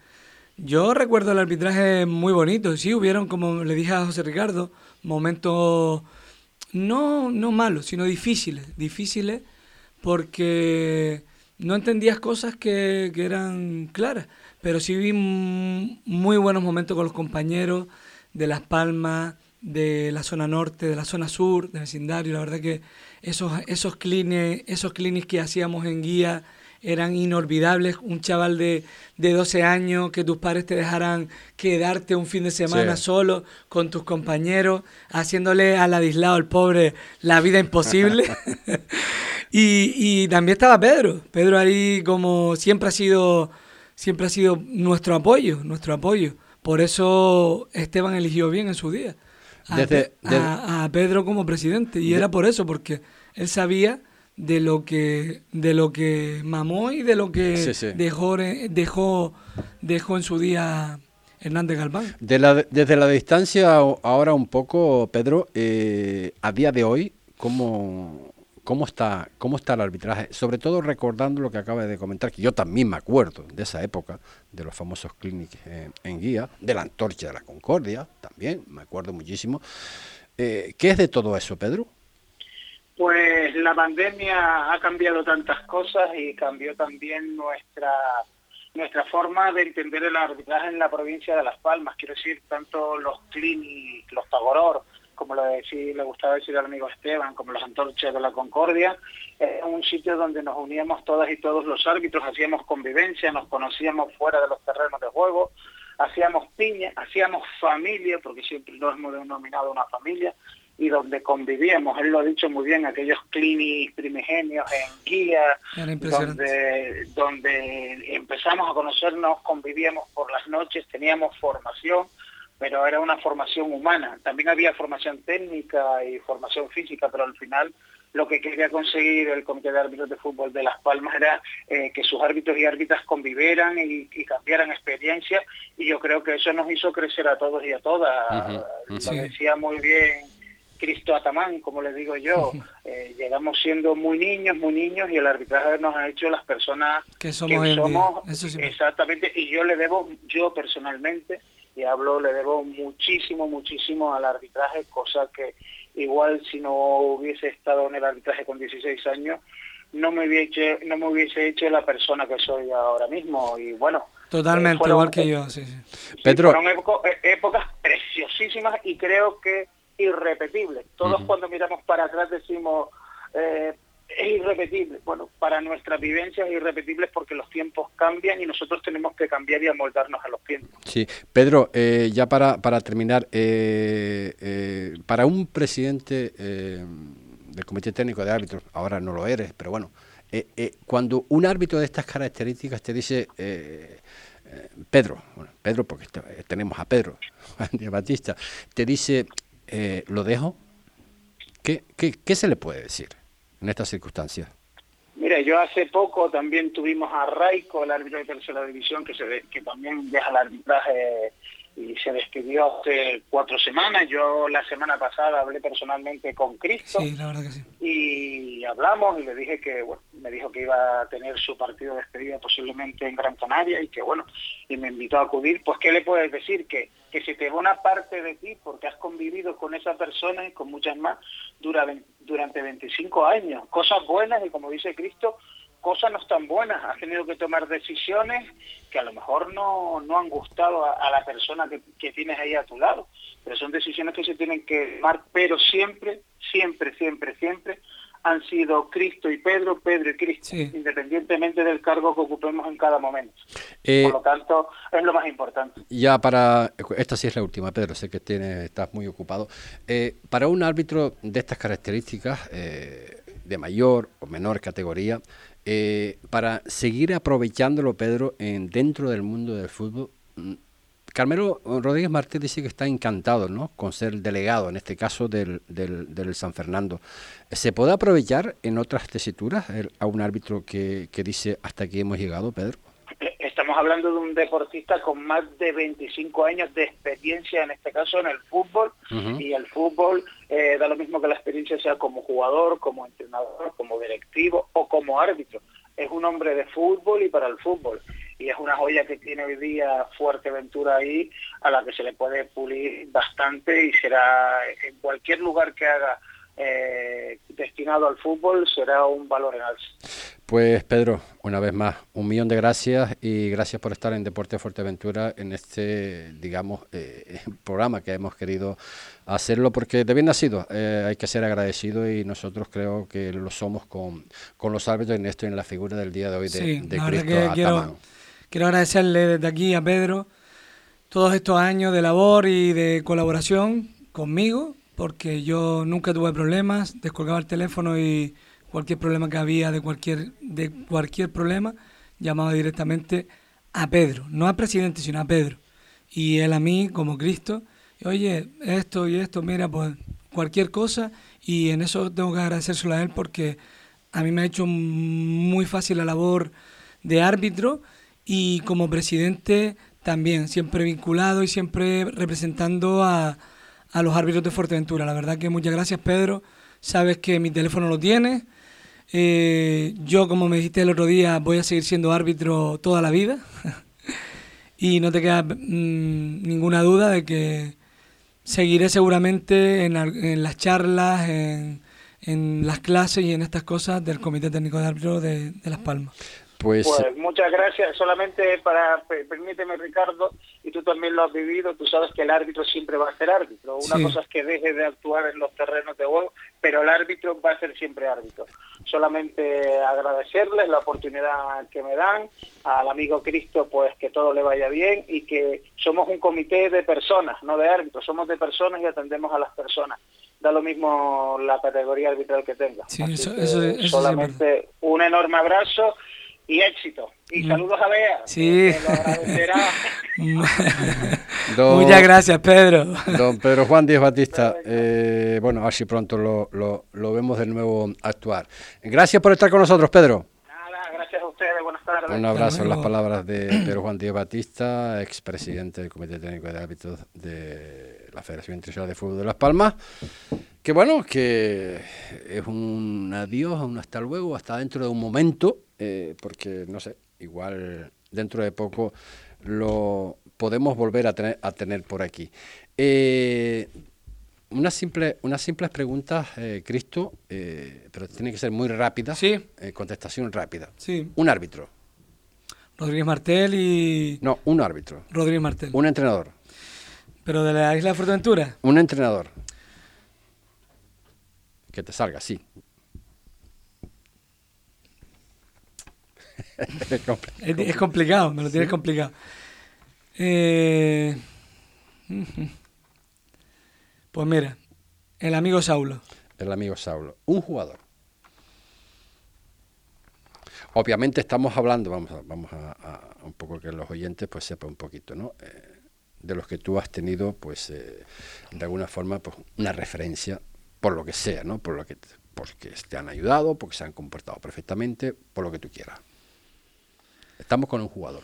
[SPEAKER 3] yo recuerdo el arbitraje muy bonito, sí, hubieron, como le dije a José Ricardo, momentos no, no malos, sino difíciles, difíciles porque no entendías cosas que, eran claras, pero sí vi muy buenos momentos con los compañeros de Las Palmas, de la zona norte, de la zona sur, de vecindario, la verdad que esos, esos clines, esos clinics que hacíamos en guía, eran inolvidables. Un chaval de, de 12 años, que tus padres te dejaran quedarte un fin de semana solo con tus compañeros, haciéndole al adislado, al pobre, la vida imposible. y, y también estaba Pedro. Pedro ahí como siempre ha sido siempre ha sido nuestro apoyo, nuestro apoyo. Por eso Esteban eligió bien en su día a, Pedro como presidente y era por eso, porque él sabía de lo que de lo que mamó y de lo que dejó dejó dejó en su día Hernández Galván.
[SPEAKER 2] desde la distancia ahora un poco, Pedro, eh, a día de hoy, ¿cómo, ¿Cómo está, ¿Cómo está el arbitraje? Sobre todo recordando lo que acaba de comentar, que yo también me acuerdo de esa época, de los famosos clínicos en, guía, de la antorcha de la Concordia, también me acuerdo muchísimo. Eh, ¿Qué es de todo eso, Pedro?
[SPEAKER 8] Pues la pandemia ha cambiado tantas cosas y cambió también nuestra nuestra forma de entender el arbitraje en la provincia de Las Palmas. Quiero decir, tanto los clínicos, los Tagoror, como le, le gustaba decir al amigo Esteban, como las antorchas de la Concordia, es un sitio donde nos uníamos todas y todos los árbitros, hacíamos convivencia, nos conocíamos fuera de los terrenos de juego, hacíamos piña, hacíamos familia, porque siempre nos hemos denominado una familia, y donde convivíamos, él lo ha dicho muy bien, aquellos clínicos primigenios en guía, donde, donde empezamos a conocernos, convivíamos por las noches, teníamos formación, pero era una formación humana. También había formación técnica y formación física, pero al final lo que quería conseguir el Comité de Árbitros de Fútbol de Las Palmas era eh, que sus árbitros y árbitras convivieran y, cambiaran experiencias y yo creo que eso nos hizo crecer a todos y a todas. Lo decía muy bien Cristo Atamán, como le digo yo. Eh, llegamos siendo muy niños, muy niños y el arbitraje nos ha hecho las personas
[SPEAKER 3] que somos.
[SPEAKER 8] exactamente, y yo le debo, yo personalmente, y hablo, le debo muchísimo, muchísimo al arbitraje, cosa que igual si no hubiese estado en el arbitraje con 16 años, no me hubiese hecho, no me hubiese hecho la persona que soy ahora mismo. Y bueno,
[SPEAKER 3] Totalmente, igual que yo, sí, sí.
[SPEAKER 8] Fueron eh, épocas preciosísimas y creo que irrepetibles. Todos cuando miramos para atrás decimos, eh, es irrepetible. Bueno, para nuestra vivencia es irrepetible porque los tiempos cambian y nosotros tenemos que cambiar y amoldarnos a los tiempos.
[SPEAKER 2] Sí, Pedro, eh, ya para, para terminar, eh, eh, para un presidente del Comité Técnico de Árbitros, ahora no lo eres, pero bueno, cuando un árbitro de estas características te dice, Pedro, bueno, Pedro, porque tenemos a Pedro, Juan Batista, te dice, lo dejo, ¿Qué, qué, ¿qué se le puede decir? en estas circunstancias?
[SPEAKER 8] Mira, yo hace poco también tuvimos a Raico, el árbitro de tercera división, que, se que también deja el arbitraje y se despidió hace cuatro semanas. Yo la semana pasada hablé personalmente con Cristo y hablamos y le dije que, bueno, me dijo que iba a tener su partido de despedida posiblemente en Gran Canaria y que, bueno, y me invitó a acudir. Pues, ¿qué le puedes decir? Que, que se te va una parte de ti porque has convivido con esa persona y con muchas más durante, durante 25 años. Cosas buenas y, como dice Cristo, cosas no están buenas, has tenido que tomar decisiones que a lo mejor no, no han gustado a, la persona que, que, tienes ahí a tu lado, pero son decisiones que se tienen que tomar, pero siempre, siempre, siempre, siempre han sido Cristo y Pedro, Pedro y Cristo, independientemente del cargo que ocupemos en cada momento. Eh, Por lo tanto, es lo más importante.
[SPEAKER 2] Ya para, esta sí es la última, Pedro, sé que tiene, estás muy ocupado. Eh, para un árbitro de estas características, eh, de mayor o menor categoría, eh, para seguir aprovechándolo, Pedro, en, dentro del mundo del fútbol. Mm, Carmelo Rodríguez Martínez dice que está encantado ¿no? con ser delegado, en este caso del, del, San Fernando. ¿Se puede aprovechar en otras tesituras a un árbitro que, que dice hasta aquí hemos llegado, Pedro?
[SPEAKER 8] Estamos hablando de un deportista con más de 25 años de experiencia, en este caso en el fútbol, y el fútbol eh, da lo mismo que la experiencia sea como jugador, como entrenador, como directivo o como árbitro. Es un hombre de fútbol y para el fútbol. Y es una joya que tiene hoy día Fuerteventura ahí, a la que se le puede pulir bastante y será en cualquier lugar que haga eh, destinado al fútbol será un valor en alza.
[SPEAKER 2] Pues Pedro, una vez más, un millón de gracias y gracias por estar en Deporte Fuerteventura en este, digamos, eh, programa que hemos querido hacerlo porque de bien nacido eh, hay que ser agradecido y nosotros creo que lo somos con, con los árbitros en esto y en la figura del día de hoy de,
[SPEAKER 3] sí, de quiero, quiero agradecerle desde aquí a Pedro todos estos años de labor y de colaboración conmigo porque yo nunca tuve problemas, descolgaba el teléfono y cualquier problema que había de cualquier, de cualquier problema, llamaba directamente a Pedro, no al presidente, sino a Pedro. Y él a mí, como Cristo, oye, esto y esto, mira, pues cualquier cosa, y en eso tengo que agradecérselo a él porque a mí me ha hecho muy fácil la labor de árbitro y como presidente también, siempre vinculado y siempre representando a, a los árbitros de Fuerteventura. La verdad que muchas gracias, Pedro. Sabes que mi teléfono lo tienes. Eh, yo, como me dijiste el otro día, voy a seguir siendo árbitro toda la vida. y no te queda mm, ninguna duda de que seguiré seguramente en, en las charlas, en, en, las clases y en estas cosas del Comité Técnico de Árbitros de, de Las Palmas.
[SPEAKER 8] Pues, pues, muchas gracias. Solamente para, permíteme Ricardo, y tú también lo has vivido, tú sabes que el árbitro siempre va a ser árbitro. Una cosa es que deje de actuar en los terrenos de juego, pero el árbitro va a ser siempre árbitro. Solamente agradecerles la oportunidad que me dan, al amigo Cristo, pues que todo le vaya bien y que somos un comité de personas, no de árbitros, somos de personas y atendemos a las personas da lo mismo la categoría arbitral que tenga.
[SPEAKER 3] Sí, eso,
[SPEAKER 8] solamente un enorme abrazo y éxito. Y mm. saludos a Bea.
[SPEAKER 3] Sí. Muchas gracias, Pedro.
[SPEAKER 2] Don Pedro Juan Díaz Batista, eh, bueno, así pronto lo, lo, lo, vemos de nuevo actuar. Gracias por estar con nosotros, Pedro.
[SPEAKER 8] Nada, gracias a ustedes, buenas tardes.
[SPEAKER 2] Un abrazo en las palabras de Pedro Juan Díaz Batista, expresidente del Comité Técnico de Árbitros de la Federación Internacional de Fútbol de Las Palmas. Que bueno, que es un adiós, un hasta luego, hasta dentro de un momento eh, porque no sé, igual dentro de poco lo podemos volver a tener, a tener por aquí. Eh, una simple, unas simples preguntas, eh, Cristo, pero tiene que ser muy rápida.
[SPEAKER 3] Sí.
[SPEAKER 2] contestación rápida.
[SPEAKER 3] Sí.
[SPEAKER 2] Un árbitro.
[SPEAKER 3] Rodríguez Martel y...
[SPEAKER 2] No, un árbitro.
[SPEAKER 3] Rodríguez Martel.
[SPEAKER 2] Un entrenador.
[SPEAKER 3] ¿Pero de la isla de Fuerteventura?
[SPEAKER 2] Un entrenador. Que te salga, sí.
[SPEAKER 3] Es, complicado. me lo tienes complicado. Eh, pues mira, el amigo Saulo.
[SPEAKER 2] El amigo Saulo. Un jugador. Obviamente estamos hablando, vamos a, vamos a, un poco que los oyentes pues sepan un poquito, ¿no? Eh, de los que tú has tenido, pues, eh, de alguna forma, pues, una referencia, por lo que sea, ¿no? Por lo que, porque te han ayudado, porque se han comportado perfectamente, por lo que tú quieras. Estamos con un jugador.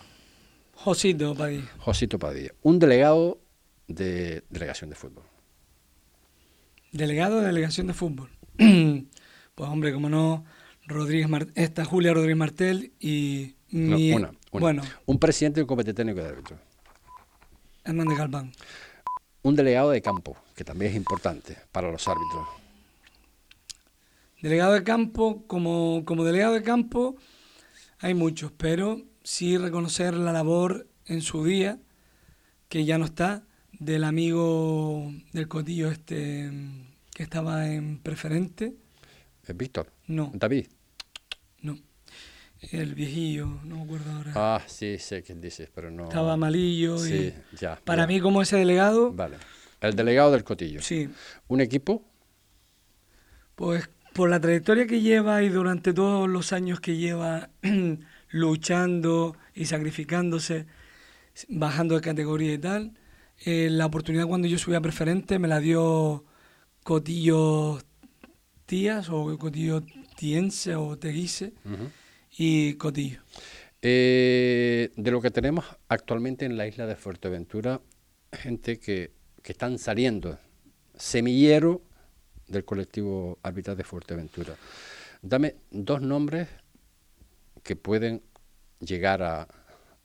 [SPEAKER 3] Josito Padilla.
[SPEAKER 2] Josito Padilla. Un delegado de delegación de fútbol.
[SPEAKER 3] Delegado de delegación de fútbol. pues hombre, como no, Rodríguez esta Julia Rodríguez Martel y mi,
[SPEAKER 2] una, bueno, un presidente del comité técnico de árbitros.
[SPEAKER 3] Hernández Galván.
[SPEAKER 2] Un delegado de campo, que también es importante para los árbitros.
[SPEAKER 3] Delegado de campo, como, como delegado de campo, hay muchos, pero sí reconocer la labor en su día, que ya no está, del amigo del cotillo este que estaba en preferente.
[SPEAKER 2] ¿Es Víctor?
[SPEAKER 3] No.
[SPEAKER 2] ¿David?
[SPEAKER 3] No. El viejillo, no me acuerdo ahora.
[SPEAKER 2] Ah, sí, sé quién dices, pero no.
[SPEAKER 3] Estaba malillo.
[SPEAKER 2] Sí, ya.
[SPEAKER 3] Para mí, como ese delegado.
[SPEAKER 2] Vale. El delegado del cotillo.
[SPEAKER 3] Sí.
[SPEAKER 2] ¿Un equipo?
[SPEAKER 3] Pues por la trayectoria que lleva y durante todos los años que lleva luchando y sacrificándose, bajando de categoría y tal. Eh, la oportunidad cuando yo subí a preferente me la dio Cotillo Tías o Cotillo Tiense o Teguise y Cotillo.
[SPEAKER 2] Eh, de lo que tenemos actualmente en la isla de Fuerteventura, gente que, que están saliendo, semillero del colectivo arbitral de Fuerteventura. Dame dos nombres que pueden llegar a,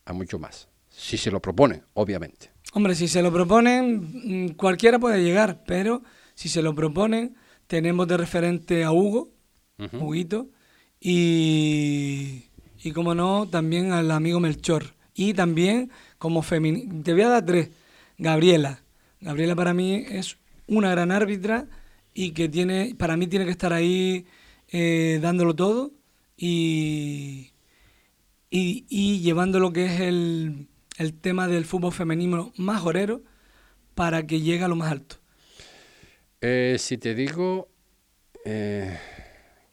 [SPEAKER 2] a mucho más, si se lo proponen, obviamente.
[SPEAKER 3] Hombre, si se lo proponen, mm, cualquiera puede llegar, pero si se lo proponen, tenemos de referente a Hugo, Huguito, y, y como no, también al amigo Melchor. Y también como feminista, te voy a dar tres, Gabriela. Gabriela para mí es una gran árbitra y que tiene, para mí tiene que estar ahí eh, dándolo todo y, y, llevando lo que es el, el, tema del fútbol femenino más orero para que llegue a lo más alto.
[SPEAKER 2] Eh, si te digo, eh,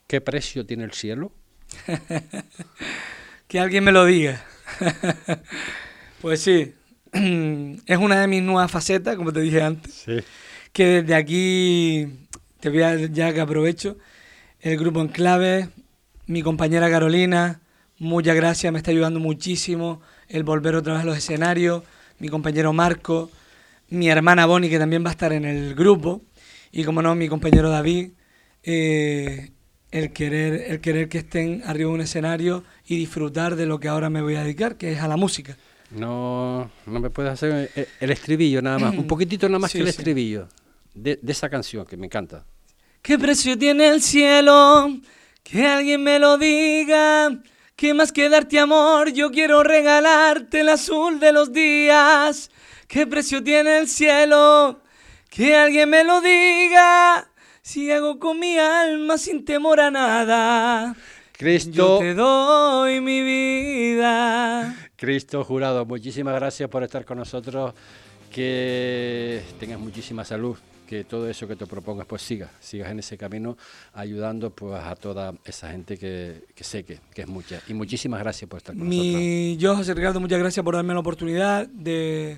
[SPEAKER 2] ¿qué precio tiene el cielo?
[SPEAKER 3] que alguien me lo diga. pues sí, es una de mis nuevas facetas, como te dije antes. Que desde aquí, te voy a, ya que aprovecho, el grupo Enclave, mi compañera Carolina, muchas gracias, me está ayudando muchísimo el volver otra vez a los escenarios, mi compañero Marco, mi hermana Bonnie, que también va a estar en el grupo, y como no, mi compañero David, eh, el, querer, el querer que estén arriba de un escenario y disfrutar de lo que ahora me voy a dedicar, que es a la música.
[SPEAKER 2] No, no me puedes hacer el, estribillo nada más, un poquitito nada más que el estribillo de, de esa canción que me encanta.
[SPEAKER 3] ¿Qué precio tiene el cielo? Que alguien me lo diga. Que más que darte amor, yo quiero regalarte el azul de los días. ¿Qué precio tiene el cielo? Que alguien me lo diga. Si hago con mi alma sin temor a nada.
[SPEAKER 2] Cristo.
[SPEAKER 3] Yo te doy mi vida.
[SPEAKER 2] Cristo jurado, muchísimas gracias por estar con nosotros. Que tengas muchísima salud que todo eso que te propongas pues sigas, sigas en ese camino ayudando pues a toda esa gente que, sé que, es mucha. Y muchísimas gracias por estar con nosotros.
[SPEAKER 3] Yo, José Ricardo, muchas gracias por darme la oportunidad de,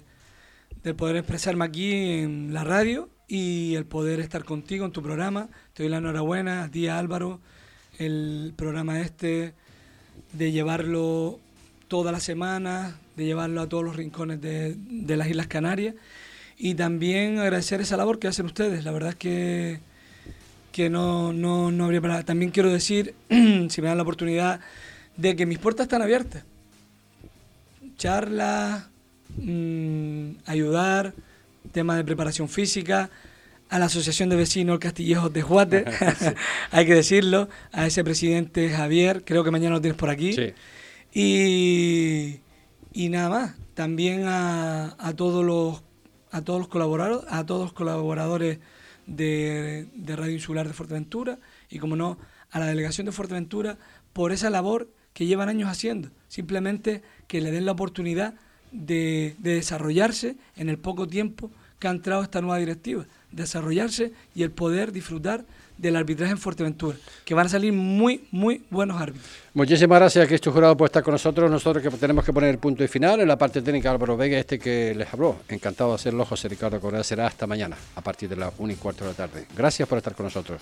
[SPEAKER 3] de poder expresarme aquí en la radio y el poder estar contigo en tu programa. Te doy la enhorabuena a ti, Álvaro, el programa este, de llevarlo toda la semana, de llevarlo a todos los rincones de, de las Islas Canarias y también agradecer esa labor que hacen ustedes. La verdad es que, que no, no, no habría para... También quiero decir, si me dan la oportunidad, de que mis puertas están abiertas. Charlas, mm, ayudar, tema de preparación física, a la Asociación de Vecinos Castillejos de Juate, hay que decirlo, a ese presidente Javier, creo que mañana lo tienes por aquí. Y, y nada más, también a, a todos los a todos los colaboradores, a todos los colaboradores de, Radio Insular de Fuerteventura y, como no, a la delegación de Fuerteventura por esa labor que llevan años haciendo. Simplemente que le den la oportunidad de, de desarrollarse en el poco tiempo que ha entrado esta nueva directiva, desarrollarse y el poder disfrutar del arbitraje en Fuerteventura, que van a salir muy, muy buenos árbitros.
[SPEAKER 2] Muchísimas gracias, Cristo Jurado, por estar con nosotros. Nosotros que tenemos que poner el punto y final en la parte técnica Álvaro Vega, este que les habló. Encantado de hacerlo, José Ricardo Correa. Será hasta mañana, a partir de las 1 y cuarto de la tarde. Gracias por estar con nosotros.